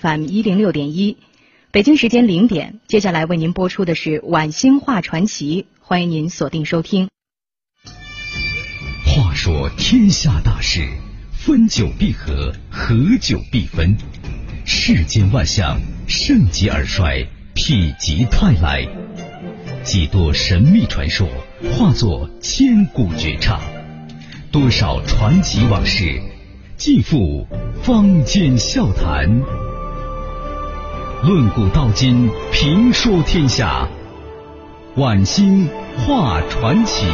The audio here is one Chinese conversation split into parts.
FM 一零六点一，北京时间零点，接下来为您播出的是《晚星话传奇》，欢迎您锁定收听。话说天下大事，分久必合，合久必分。世间万象，盛极而衰，否极泰来。几多神秘传说化作千古绝唱，多少传奇往事尽付坊间笑谈。论古道今，评说天下。晚星话传奇。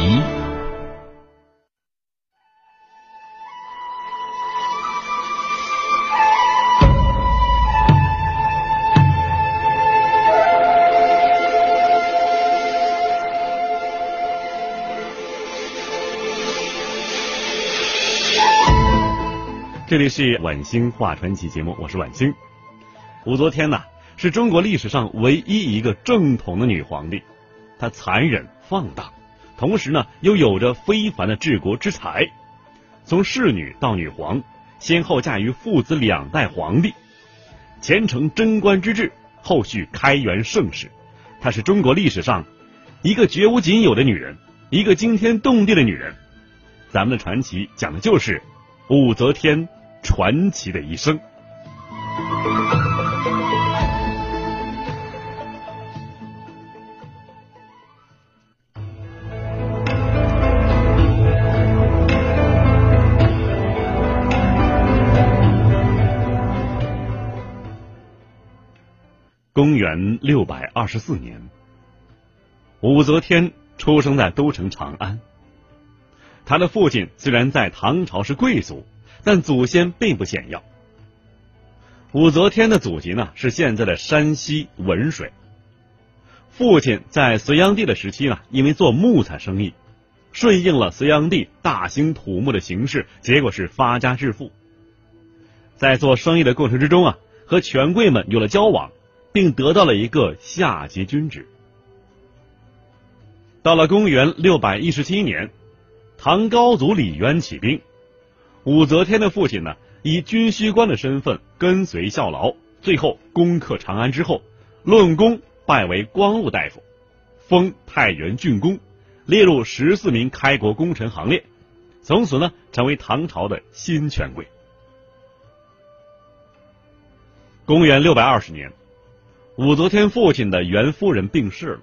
这里是晚星话传奇节目，我是晚星。武则天呐。是中国历史上唯一一个正统的女皇帝，她残忍放荡，同时呢又有着非凡的治国之才。从侍女到女皇，先后嫁于父子两代皇帝，前承贞观之治，后续开元盛世。她是中国历史上一个绝无仅有的女人，一个惊天动地的女人。咱们的传奇讲的就是武则天传奇的一生。元六百二十四年，武则天出生在都城长安。他的父亲虽然在唐朝是贵族，但祖先并不显要。武则天的祖籍呢是现在的山西文水。父亲在隋炀帝的时期呢，因为做木材生意，顺应了隋炀帝大兴土木的形势，结果是发家致富。在做生意的过程之中啊，和权贵们有了交往。并得到了一个下级军职。到了公元六百一十七年，唐高祖李渊起兵，武则天的父亲呢以军需官的身份跟随效劳，最后攻克长安之后，论功拜为光禄大夫，封太原郡公，列入十四名开国功臣行列，从此呢成为唐朝的新权贵。公元六百二十年。武则天父亲的袁夫人病逝了，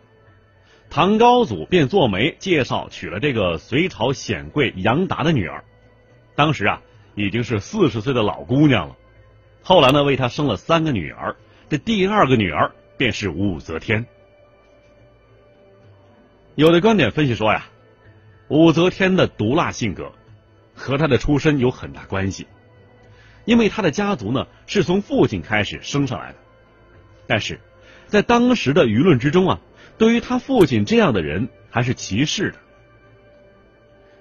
唐高祖便做媒介绍娶了这个隋朝显贵杨达的女儿，当时啊已经是四十岁的老姑娘了。后来呢，为他生了三个女儿，这第二个女儿便是武则天。有的观点分析说呀，武则天的毒辣性格和她的出身有很大关系，因为她的家族呢是从父亲开始升上来的。但是，在当时的舆论之中啊，对于他父亲这样的人还是歧视的。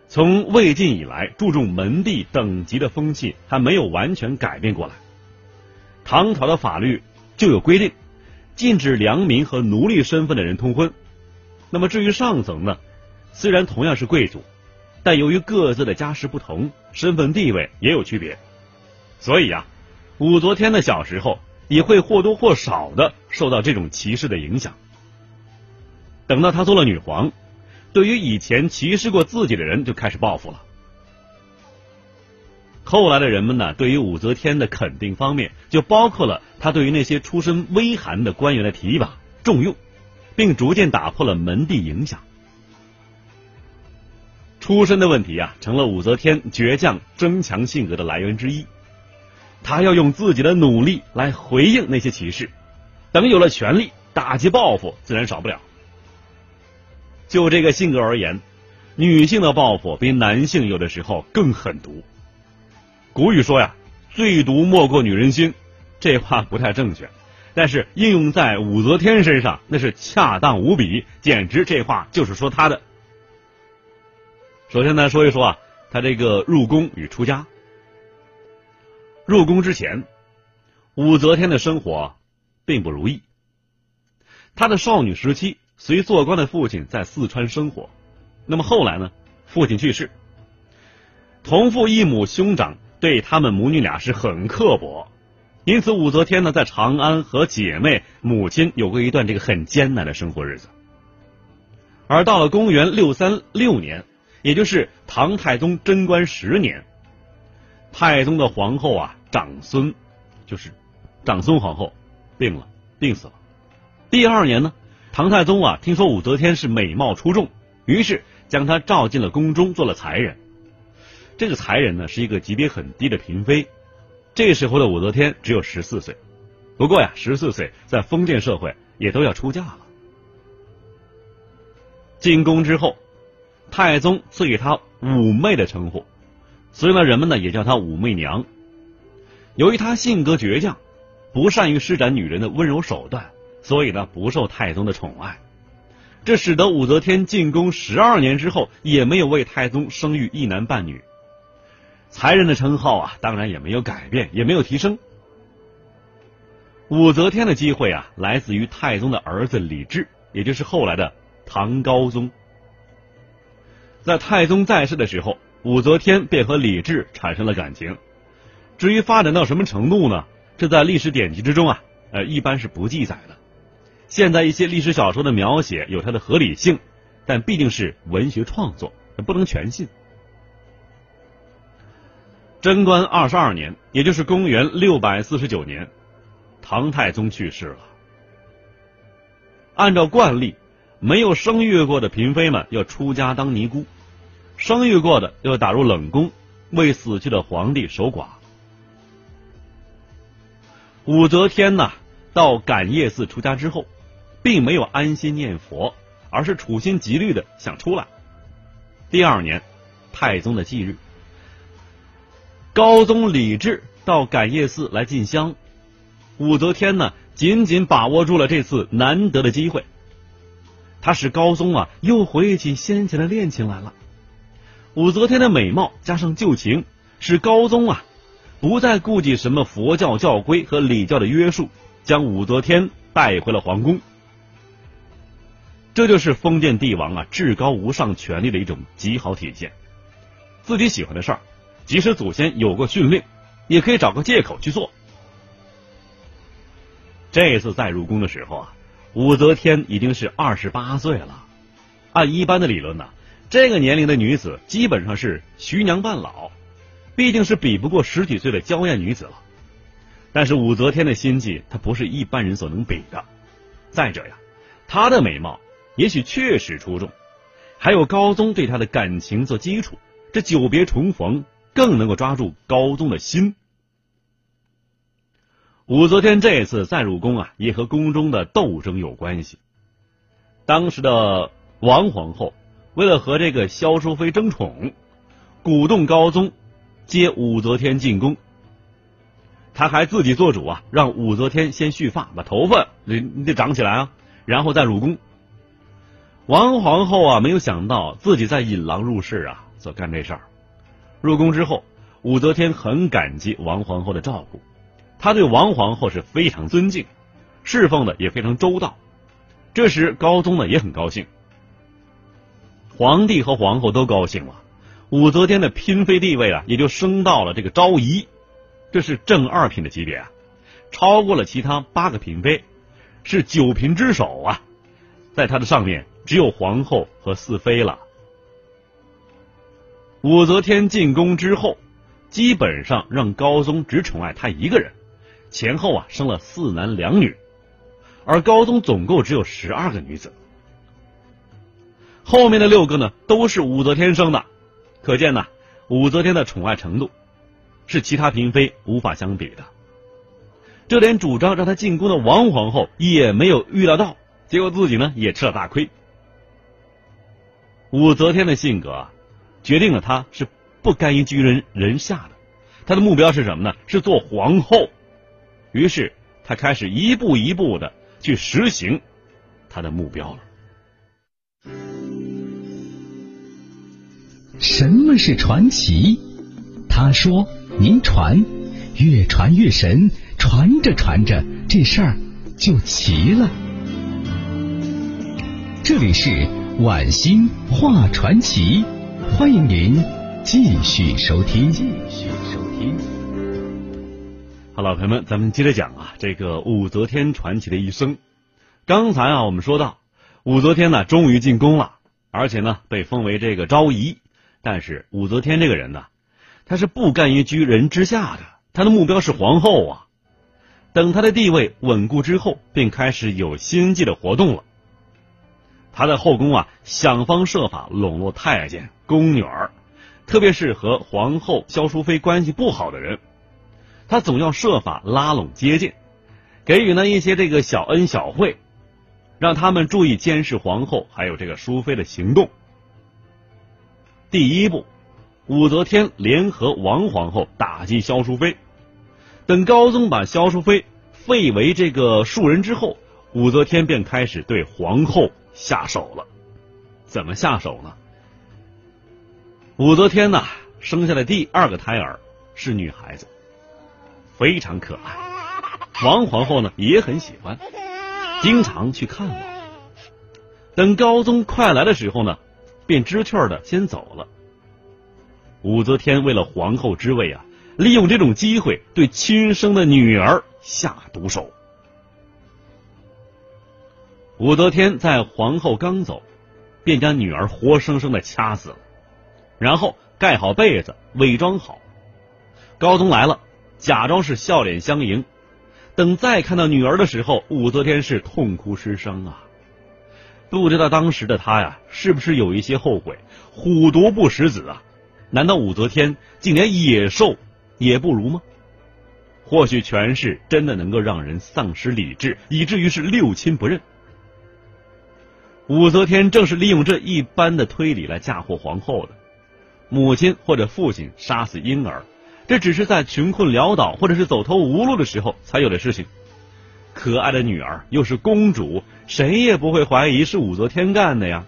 从魏晋以来，注重门第等级的风气还没有完全改变过来。唐朝的法律就有规定，禁止良民和奴隶身份的人通婚。那么至于上层呢，虽然同样是贵族，但由于各自的家世不同，身份地位也有区别。所以啊，武则天的小时候。也会或多或少的受到这种歧视的影响。等到她做了女皇，对于以前歧视过自己的人就开始报复了。后来的人们呢，对于武则天的肯定方面，就包括了她对于那些出身微寒的官员的提拔重用，并逐渐打破了门第影响。出身的问题啊，成了武则天倔强争强性格的来源之一。他要用自己的努力来回应那些歧视，等有了权力，打击报复自然少不了。就这个性格而言，女性的报复比男性有的时候更狠毒。古语说呀，“最毒莫过女人心”，这话不太正确，但是应用在武则天身上那是恰当无比，简直这话就是说她的。首先呢，说一说啊，她这个入宫与出家。入宫之前，武则天的生活并不如意。她的少女时期随做官的父亲在四川生活，那么后来呢？父亲去世，同父异母兄长对他们母女俩是很刻薄，因此武则天呢在长安和姐妹、母亲有过一段这个很艰难的生活日子。而到了公元六三六年，也就是唐太宗贞观十年，太宗的皇后啊长孙，就是长孙皇后病了，病死了。第二年呢，唐太宗啊听说武则天是美貌出众，于是将她召进了宫中做了才人。这个才人呢是一个级别很低的嫔妃。这时候的武则天只有十四岁，不过呀，十四岁在封建社会也都要出嫁了。进宫之后，太宗赐给她妩媚的称呼，所以呢，人们呢也叫她武媚娘。由于她性格倔强，不善于施展女人的温柔手段，所以呢不受太宗的宠爱。这使得武则天进宫十二年之后，也没有为太宗生育一男半女。才人的称号啊，当然也没有改变，也没有提升。武则天的机会啊，来自于太宗的儿子李治，也就是后来的唐高宗。在太宗在世的时候，武则天便和李治产生了感情。至于发展到什么程度呢？这在历史典籍之中啊，呃，一般是不记载的。现在一些历史小说的描写有它的合理性，但毕竟是文学创作，不能全信。贞观二十二年，也就是公元六百四十九年，唐太宗去世了。按照惯例，没有生育过的嫔妃们要出家当尼姑，生育过的要打入冷宫，为死去的皇帝守寡。武则天呐，到感业寺出家之后，并没有安心念佛，而是处心积虑的想出来。第二年，太宗的忌日。高宗李治到感业寺来进香，武则天呢紧紧把握住了这次难得的机会，他使高宗啊又回忆起先前的恋情来了。武则天的美貌加上旧情，使高宗啊不再顾及什么佛教教规和礼教的约束，将武则天带回了皇宫。这就是封建帝王啊至高无上权力的一种极好体现，自己喜欢的事儿。即使祖先有过训令，也可以找个借口去做。这次再入宫的时候啊，武则天已经是二十八岁了。按一般的理论呢，这个年龄的女子基本上是徐娘半老，毕竟是比不过十几岁的娇艳女子了。但是武则天的心计，她不是一般人所能比的。再者呀，她的美貌也许确实出众，还有高宗对她的感情做基础，这久别重逢。更能够抓住高宗的心。武则天这次再入宫啊，也和宫中的斗争有关系。当时的王皇后为了和这个萧淑妃争宠，鼓动高宗接武则天进宫。他还自己做主啊，让武则天先蓄发，把头发你你得长起来啊，然后再入宫。王皇后啊，没有想到自己在引狼入室啊，所干这事儿。入宫之后，武则天很感激王皇后的照顾，她对王皇后是非常尊敬，侍奉的也非常周到。这时高宗呢也很高兴，皇帝和皇后都高兴了，武则天的嫔妃地位啊也就升到了这个昭仪，这是正二品的级别啊，超过了其他八个嫔妃，是九嫔之首啊，在她的上面只有皇后和四妃了。武则天进宫之后，基本上让高宗只宠爱她一个人，前后啊生了四男两女，而高宗总共只有十二个女子，后面的六个呢都是武则天生的，可见呢武则天的宠爱程度是其他嫔妃无法相比的。这连主张让她进宫的王皇后也没有预料到，结果自己呢也吃了大亏。武则天的性格。决定了她是不甘于居人人下的，她的目标是什么呢？是做皇后。于是她开始一步一步的去实行她的目标了。什么是传奇？他说：“您传，越传越神，传着传着，这事儿就齐了。”这里是晚星画传奇。欢迎您继续收听。继续收听。好了，朋友们，咱们接着讲啊，这个武则天传奇的一生。刚才啊，我们说到武则天呢，终于进宫了，而且呢，被封为这个昭仪。但是武则天这个人呢，她是不甘于居人之下的，她的目标是皇后啊。等她的地位稳固之后，便开始有心计的活动了。她在后宫啊，想方设法笼络太监、宫女儿，特别是和皇后萧淑妃关系不好的人。他总要设法拉拢接近，给予呢一些这个小恩小惠，让他们注意监视皇后还有这个淑妃的行动。第一步，武则天联合王皇后打击萧淑妃。等高宗把萧淑妃废为这个庶人之后，武则天便开始对皇后下手了。怎么下手呢？武则天呐，生下的第二个胎儿是女孩子。非常可爱，王皇后呢也很喜欢，经常去看望。等高宗快来的时候呢，便知趣的先走了。武则天为了皇后之位啊，利用这种机会对亲生的女儿下毒手。武则天在皇后刚走，便将女儿活生生的掐死了，然后盖好被子，伪装好。高宗来了。假装是笑脸相迎，等再看到女儿的时候，武则天是痛哭失声啊！不知道当时的他呀，是不是有一些后悔？虎毒不食子啊！难道武则天竟连野兽也不如吗？或许权势真的能够让人丧失理智，以至于是六亲不认。武则天正是利用这一般的推理来嫁祸皇后的，母亲或者父亲杀死婴儿。这只是在穷困潦倒或者是走投无路的时候才有的事情。可爱的女儿又是公主，谁也不会怀疑是武则天干的呀。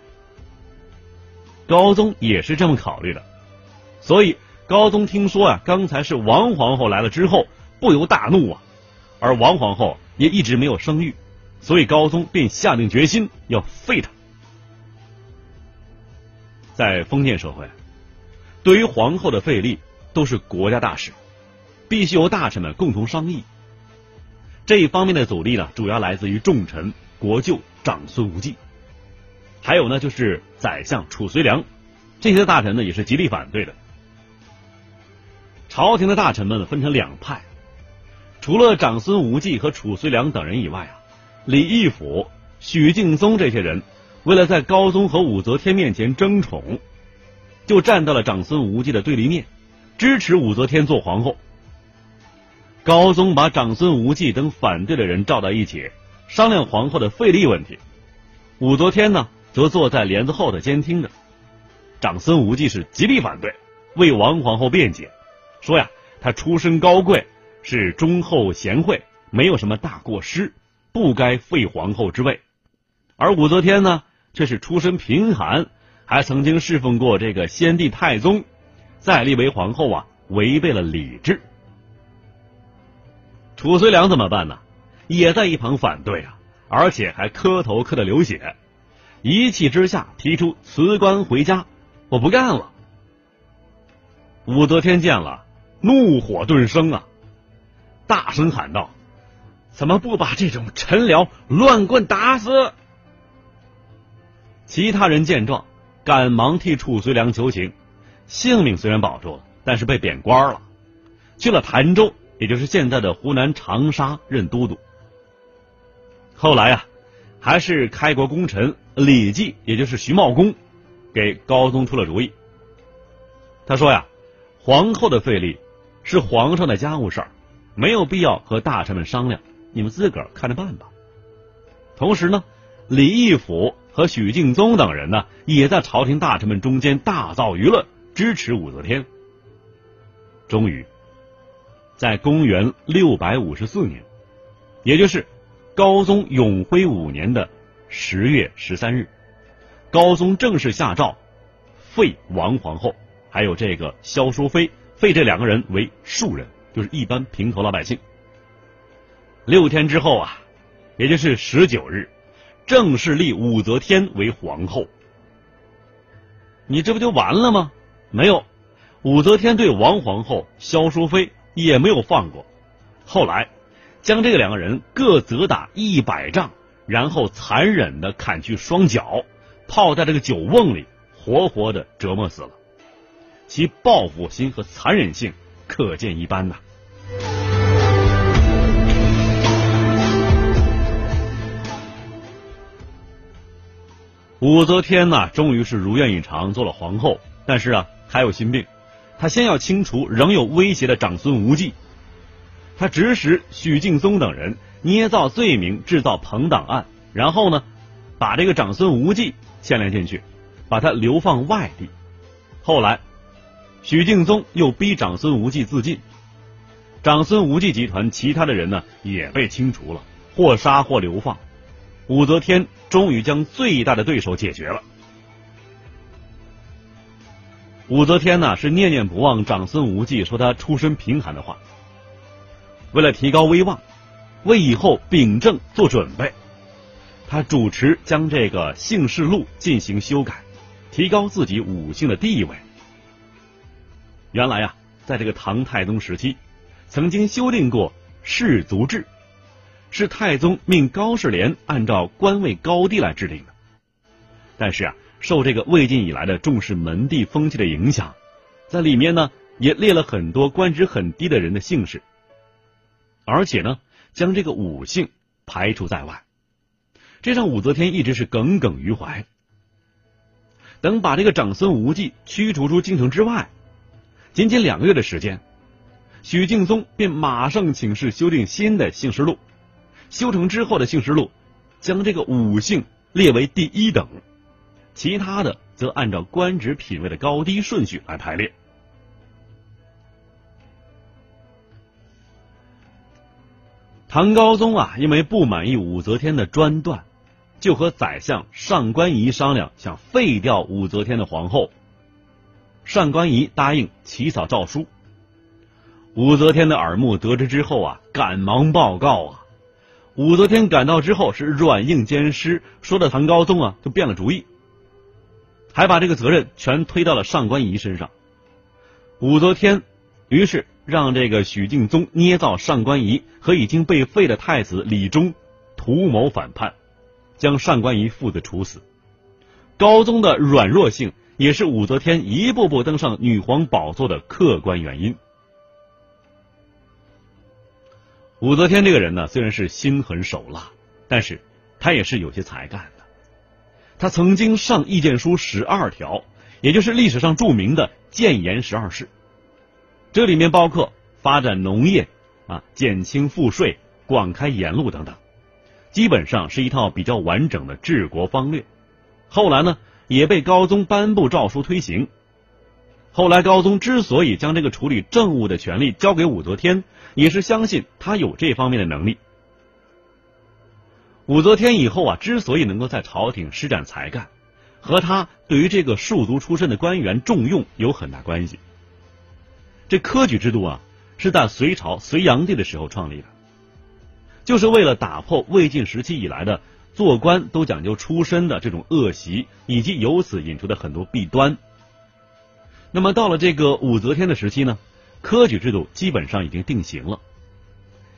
高宗也是这么考虑的，所以高宗听说啊，刚才是王皇后来了之后，不由大怒啊。而王皇后也一直没有生育，所以高宗便下定决心要废她。在封建社会，对于皇后的废立。都是国家大事，必须由大臣们共同商议。这一方面的阻力呢，主要来自于重臣国舅长孙无忌，还有呢就是宰相褚遂良，这些大臣呢也是极力反对的。朝廷的大臣们分成两派，除了长孙无忌和褚遂良等人以外啊，李义府、许敬宗这些人，为了在高宗和武则天面前争宠，就站到了长孙无忌的对立面。支持武则天做皇后。高宗把长孙无忌等反对的人召到一起，商量皇后的废立问题。武则天呢，则坐在帘子后头监听着。长孙无忌是极力反对，为王皇后辩解，说呀，她出身高贵，是忠厚贤惠，没有什么大过失，不该废皇后之位。而武则天呢，却是出身贫寒，还曾经侍奉过这个先帝太宗。再立为皇后啊，违背了礼制。褚遂良怎么办呢？也在一旁反对啊，而且还磕头磕的流血，一气之下提出辞官回家，我不干了。武则天见了，怒火顿生啊，大声喊道：“怎么不把这种臣僚乱棍打死？”其他人见状，赶忙替褚遂良求情。性命虽然保住了，但是被贬官了，去了潭州，也就是现在的湖南长沙任都督。后来啊，还是开国功臣李绩，也就是徐茂公，给高宗出了主意。他说呀，皇后的废立是皇上的家务事儿，没有必要和大臣们商量，你们自个儿看着办吧。同时呢，李义府和许敬宗等人呢，也在朝廷大臣们中间大造舆论。支持武则天。终于，在公元六百五十四年，也就是高宗永徽五年的十月十三日，高宗正式下诏废王皇后，还有这个萧淑妃，废这两个人为庶人，就是一般平头老百姓。六天之后啊，也就是十九日，正式立武则天为皇后。你这不就完了吗？没有，武则天对王皇后、萧淑妃也没有放过，后来将这两个人各责打一百杖，然后残忍的砍去双脚，泡在这个酒瓮里，活活的折磨死了。其报复心和残忍性可见一斑呐。武则天呐，终于是如愿以偿做了皇后，但是啊，还有心病，他先要清除仍有威胁的长孙无忌。他指使许敬宗等人捏造罪名，制造朋党案，然后呢，把这个长孙无忌牵连进去，把他流放外地。后来，许敬宗又逼长孙无忌自尽，长孙无忌集团其他的人呢也被清除了，或杀或流放。武则天终于将最大的对手解决了。武则天呢是念念不忘长孙无忌说他出身贫寒的话。为了提高威望，为以后秉政做准备，他主持将这个姓氏录进行修改，提高自己武姓的地位。原来啊，在这个唐太宗时期，曾经修订过氏族制，是太宗命高士廉按照官位高低来制定的。但是啊，受这个魏晋以来的重视门第风气的影响，在里面呢也列了很多官职很低的人的姓氏。而且呢，将这个武姓排除在外，这让武则天一直是耿耿于怀。等把这个长孙无忌驱逐出京城之外，仅仅两个月的时间，许敬宗便马上请示修订新的姓氏录。修成之后的姓氏录，将这个武姓列为第一等，其他的则按照官职品位的高低顺序来排列。唐高宗啊，因为不满意武则天的专断，就和宰相上官仪商量，想废掉武则天的皇后。上官仪答应起草诏书。武则天的耳目得知之后啊，赶忙报告啊。武则天赶到之后是软硬兼施，说的唐高宗啊就变了主意，还把这个责任全推到了上官仪身上。武则天于是。让这个许敬宗捏造上官仪和已经被废的太子李忠图谋反叛，将上官仪父子处死。高宗的软弱性也是武则天一步步登上女皇宝座的客观原因。武则天这个人呢，虽然是心狠手辣，但是她也是有些才干他。曾经上意见书十二条，也就是历史上著名的谏言十二事。这里面包括发展农业啊，减轻赋税，广开言路等等，基本上是一套比较完整的治国方略。后来呢，也被高宗颁布诏书推行。后来高宗之所以将这个处理政务的权利交给武则天，也是相信他有这方面的能力。武则天以后啊，之所以能够在朝廷施展才干，和他对于这个庶族出身的官员重用有很大关系。这科举制度啊，是在隋朝隋炀帝的时候创立的，就是为了打破魏晋时期以来的做官都讲究出身的这种恶习，以及由此引出的很多弊端。那么到了这个武则天的时期呢，科举制度基本上已经定型了，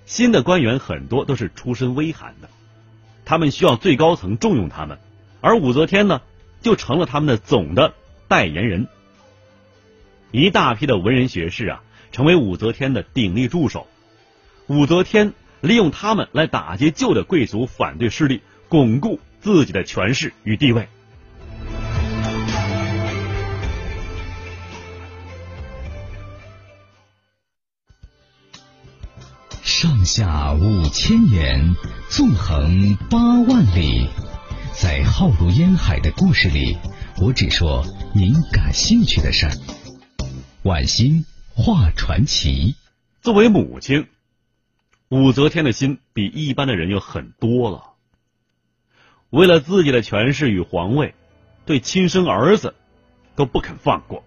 新的官员很多都是出身微寒的，他们需要最高层重用他们，而武则天呢，就成了他们的总的代言人。一大批的文人学士啊，成为武则天的鼎力助手。武则天利用他们来打击旧的贵族反对势力，巩固自己的权势与地位。上下五千年，纵横八万里，在浩如烟海的故事里，我只说您感兴趣的事儿。晚星画传奇。作为母亲，武则天的心比一般的人要狠多了。为了自己的权势与皇位，对亲生儿子都不肯放过。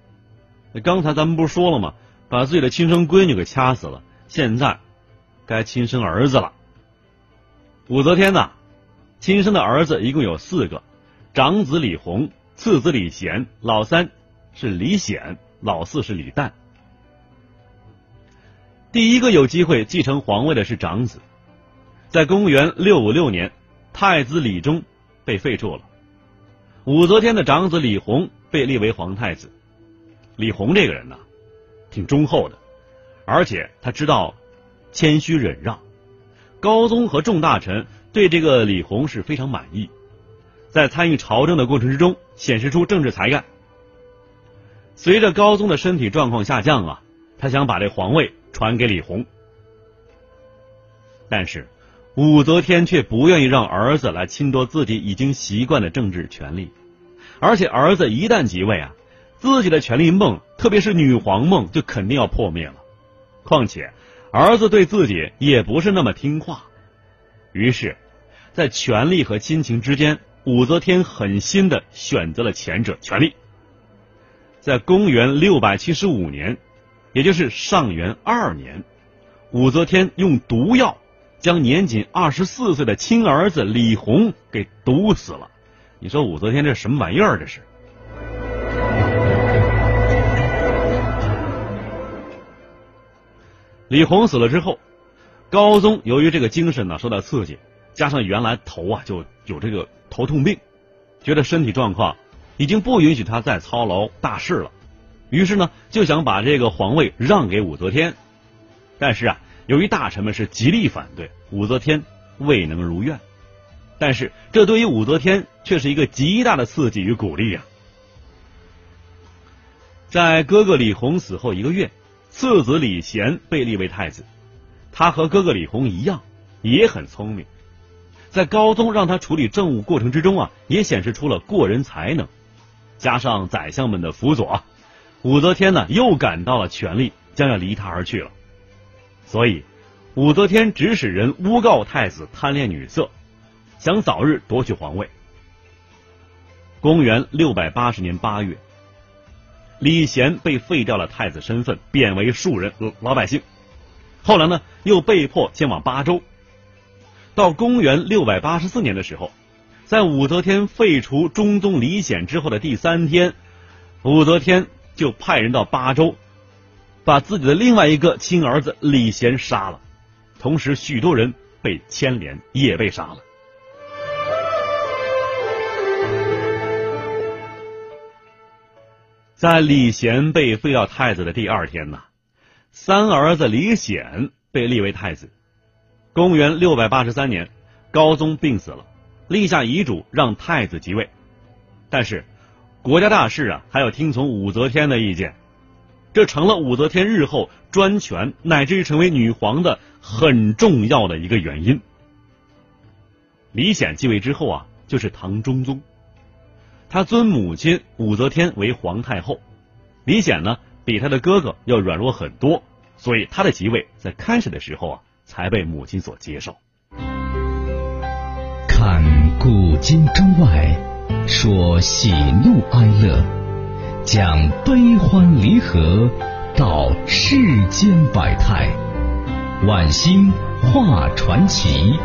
刚才咱们不是说了吗？把自己的亲生闺女给掐死了，现在该亲生儿子了。武则天呐，亲生的儿子一共有四个：长子李弘，次子李贤，老三是李显。老四是李旦，第一个有机会继承皇位的是长子。在公元六五六年，太子李忠被废黜了，武则天的长子李弘被立为皇太子。李弘这个人呢，挺忠厚的，而且他知道谦虚忍让。高宗和众大臣对这个李弘是非常满意，在参与朝政的过程之中，显示出政治才干。随着高宗的身体状况下降啊，他想把这皇位传给李弘，但是。武则天却不愿意让儿子来侵夺自己已经习惯的政治权利，而且儿子一旦即位啊，自己的权力梦，特别是女皇梦，就肯定要破灭了。况且儿子对自己也不是那么听话，于是，在权力和亲情之间，武则天狠心的选择了前者权力。在公元六百七十五年，也就是上元二年，武则天用毒药。将年仅二十四岁的亲儿子李弘给毒死了。你说武则天这什么玩意儿？这是。李弘死了之后，高宗由于这个精神呢受到刺激，加上原来头啊就有这个头痛病，觉得身体状况已经不允许他再操劳大事了，于是呢就想把这个皇位让给武则天，但是啊。由于大臣们是极力反对，武则天未能如愿。但是这对于武则天却是一个极大的刺激与鼓励啊！在哥哥李弘死后一个月，次子李贤被立为太子。他和哥哥李弘一样，也很聪明。在高宗让他处理政务过程之中啊，也显示出了过人才能。加上宰相们的辅佐，武则天呢又感到了权力将要离他而去了。所以，武则天指使人诬告太子贪恋女色，想早日夺取皇位。公元六百八十年八月，李贤被废掉了太子身份，贬为庶人老百姓。后来呢，又被迫迁往巴州。到公元六百八十四年的时候，在武则天废除中宗李显之后的第三天，武则天就派人到巴州。把自己的另外一个亲儿子李贤杀了，同时许多人被牵连，也被杀了。在李贤被废掉太子的第二天呢，三儿子李显被立为太子。公元六百八十三年，高宗病死了，立下遗嘱让太子即位，但是国家大事啊，还要听从武则天的意见。这成了武则天日后专权乃至于成为女皇的很重要的一个原因。李显继位之后啊，就是唐中宗，他尊母亲武则天为皇太后。李显呢，比他的哥哥要软弱很多，所以他的即位在开始的时候啊，才被母亲所接受。看古今中外，说喜怒哀乐。讲悲欢离合，道世间百态，晚星画传奇。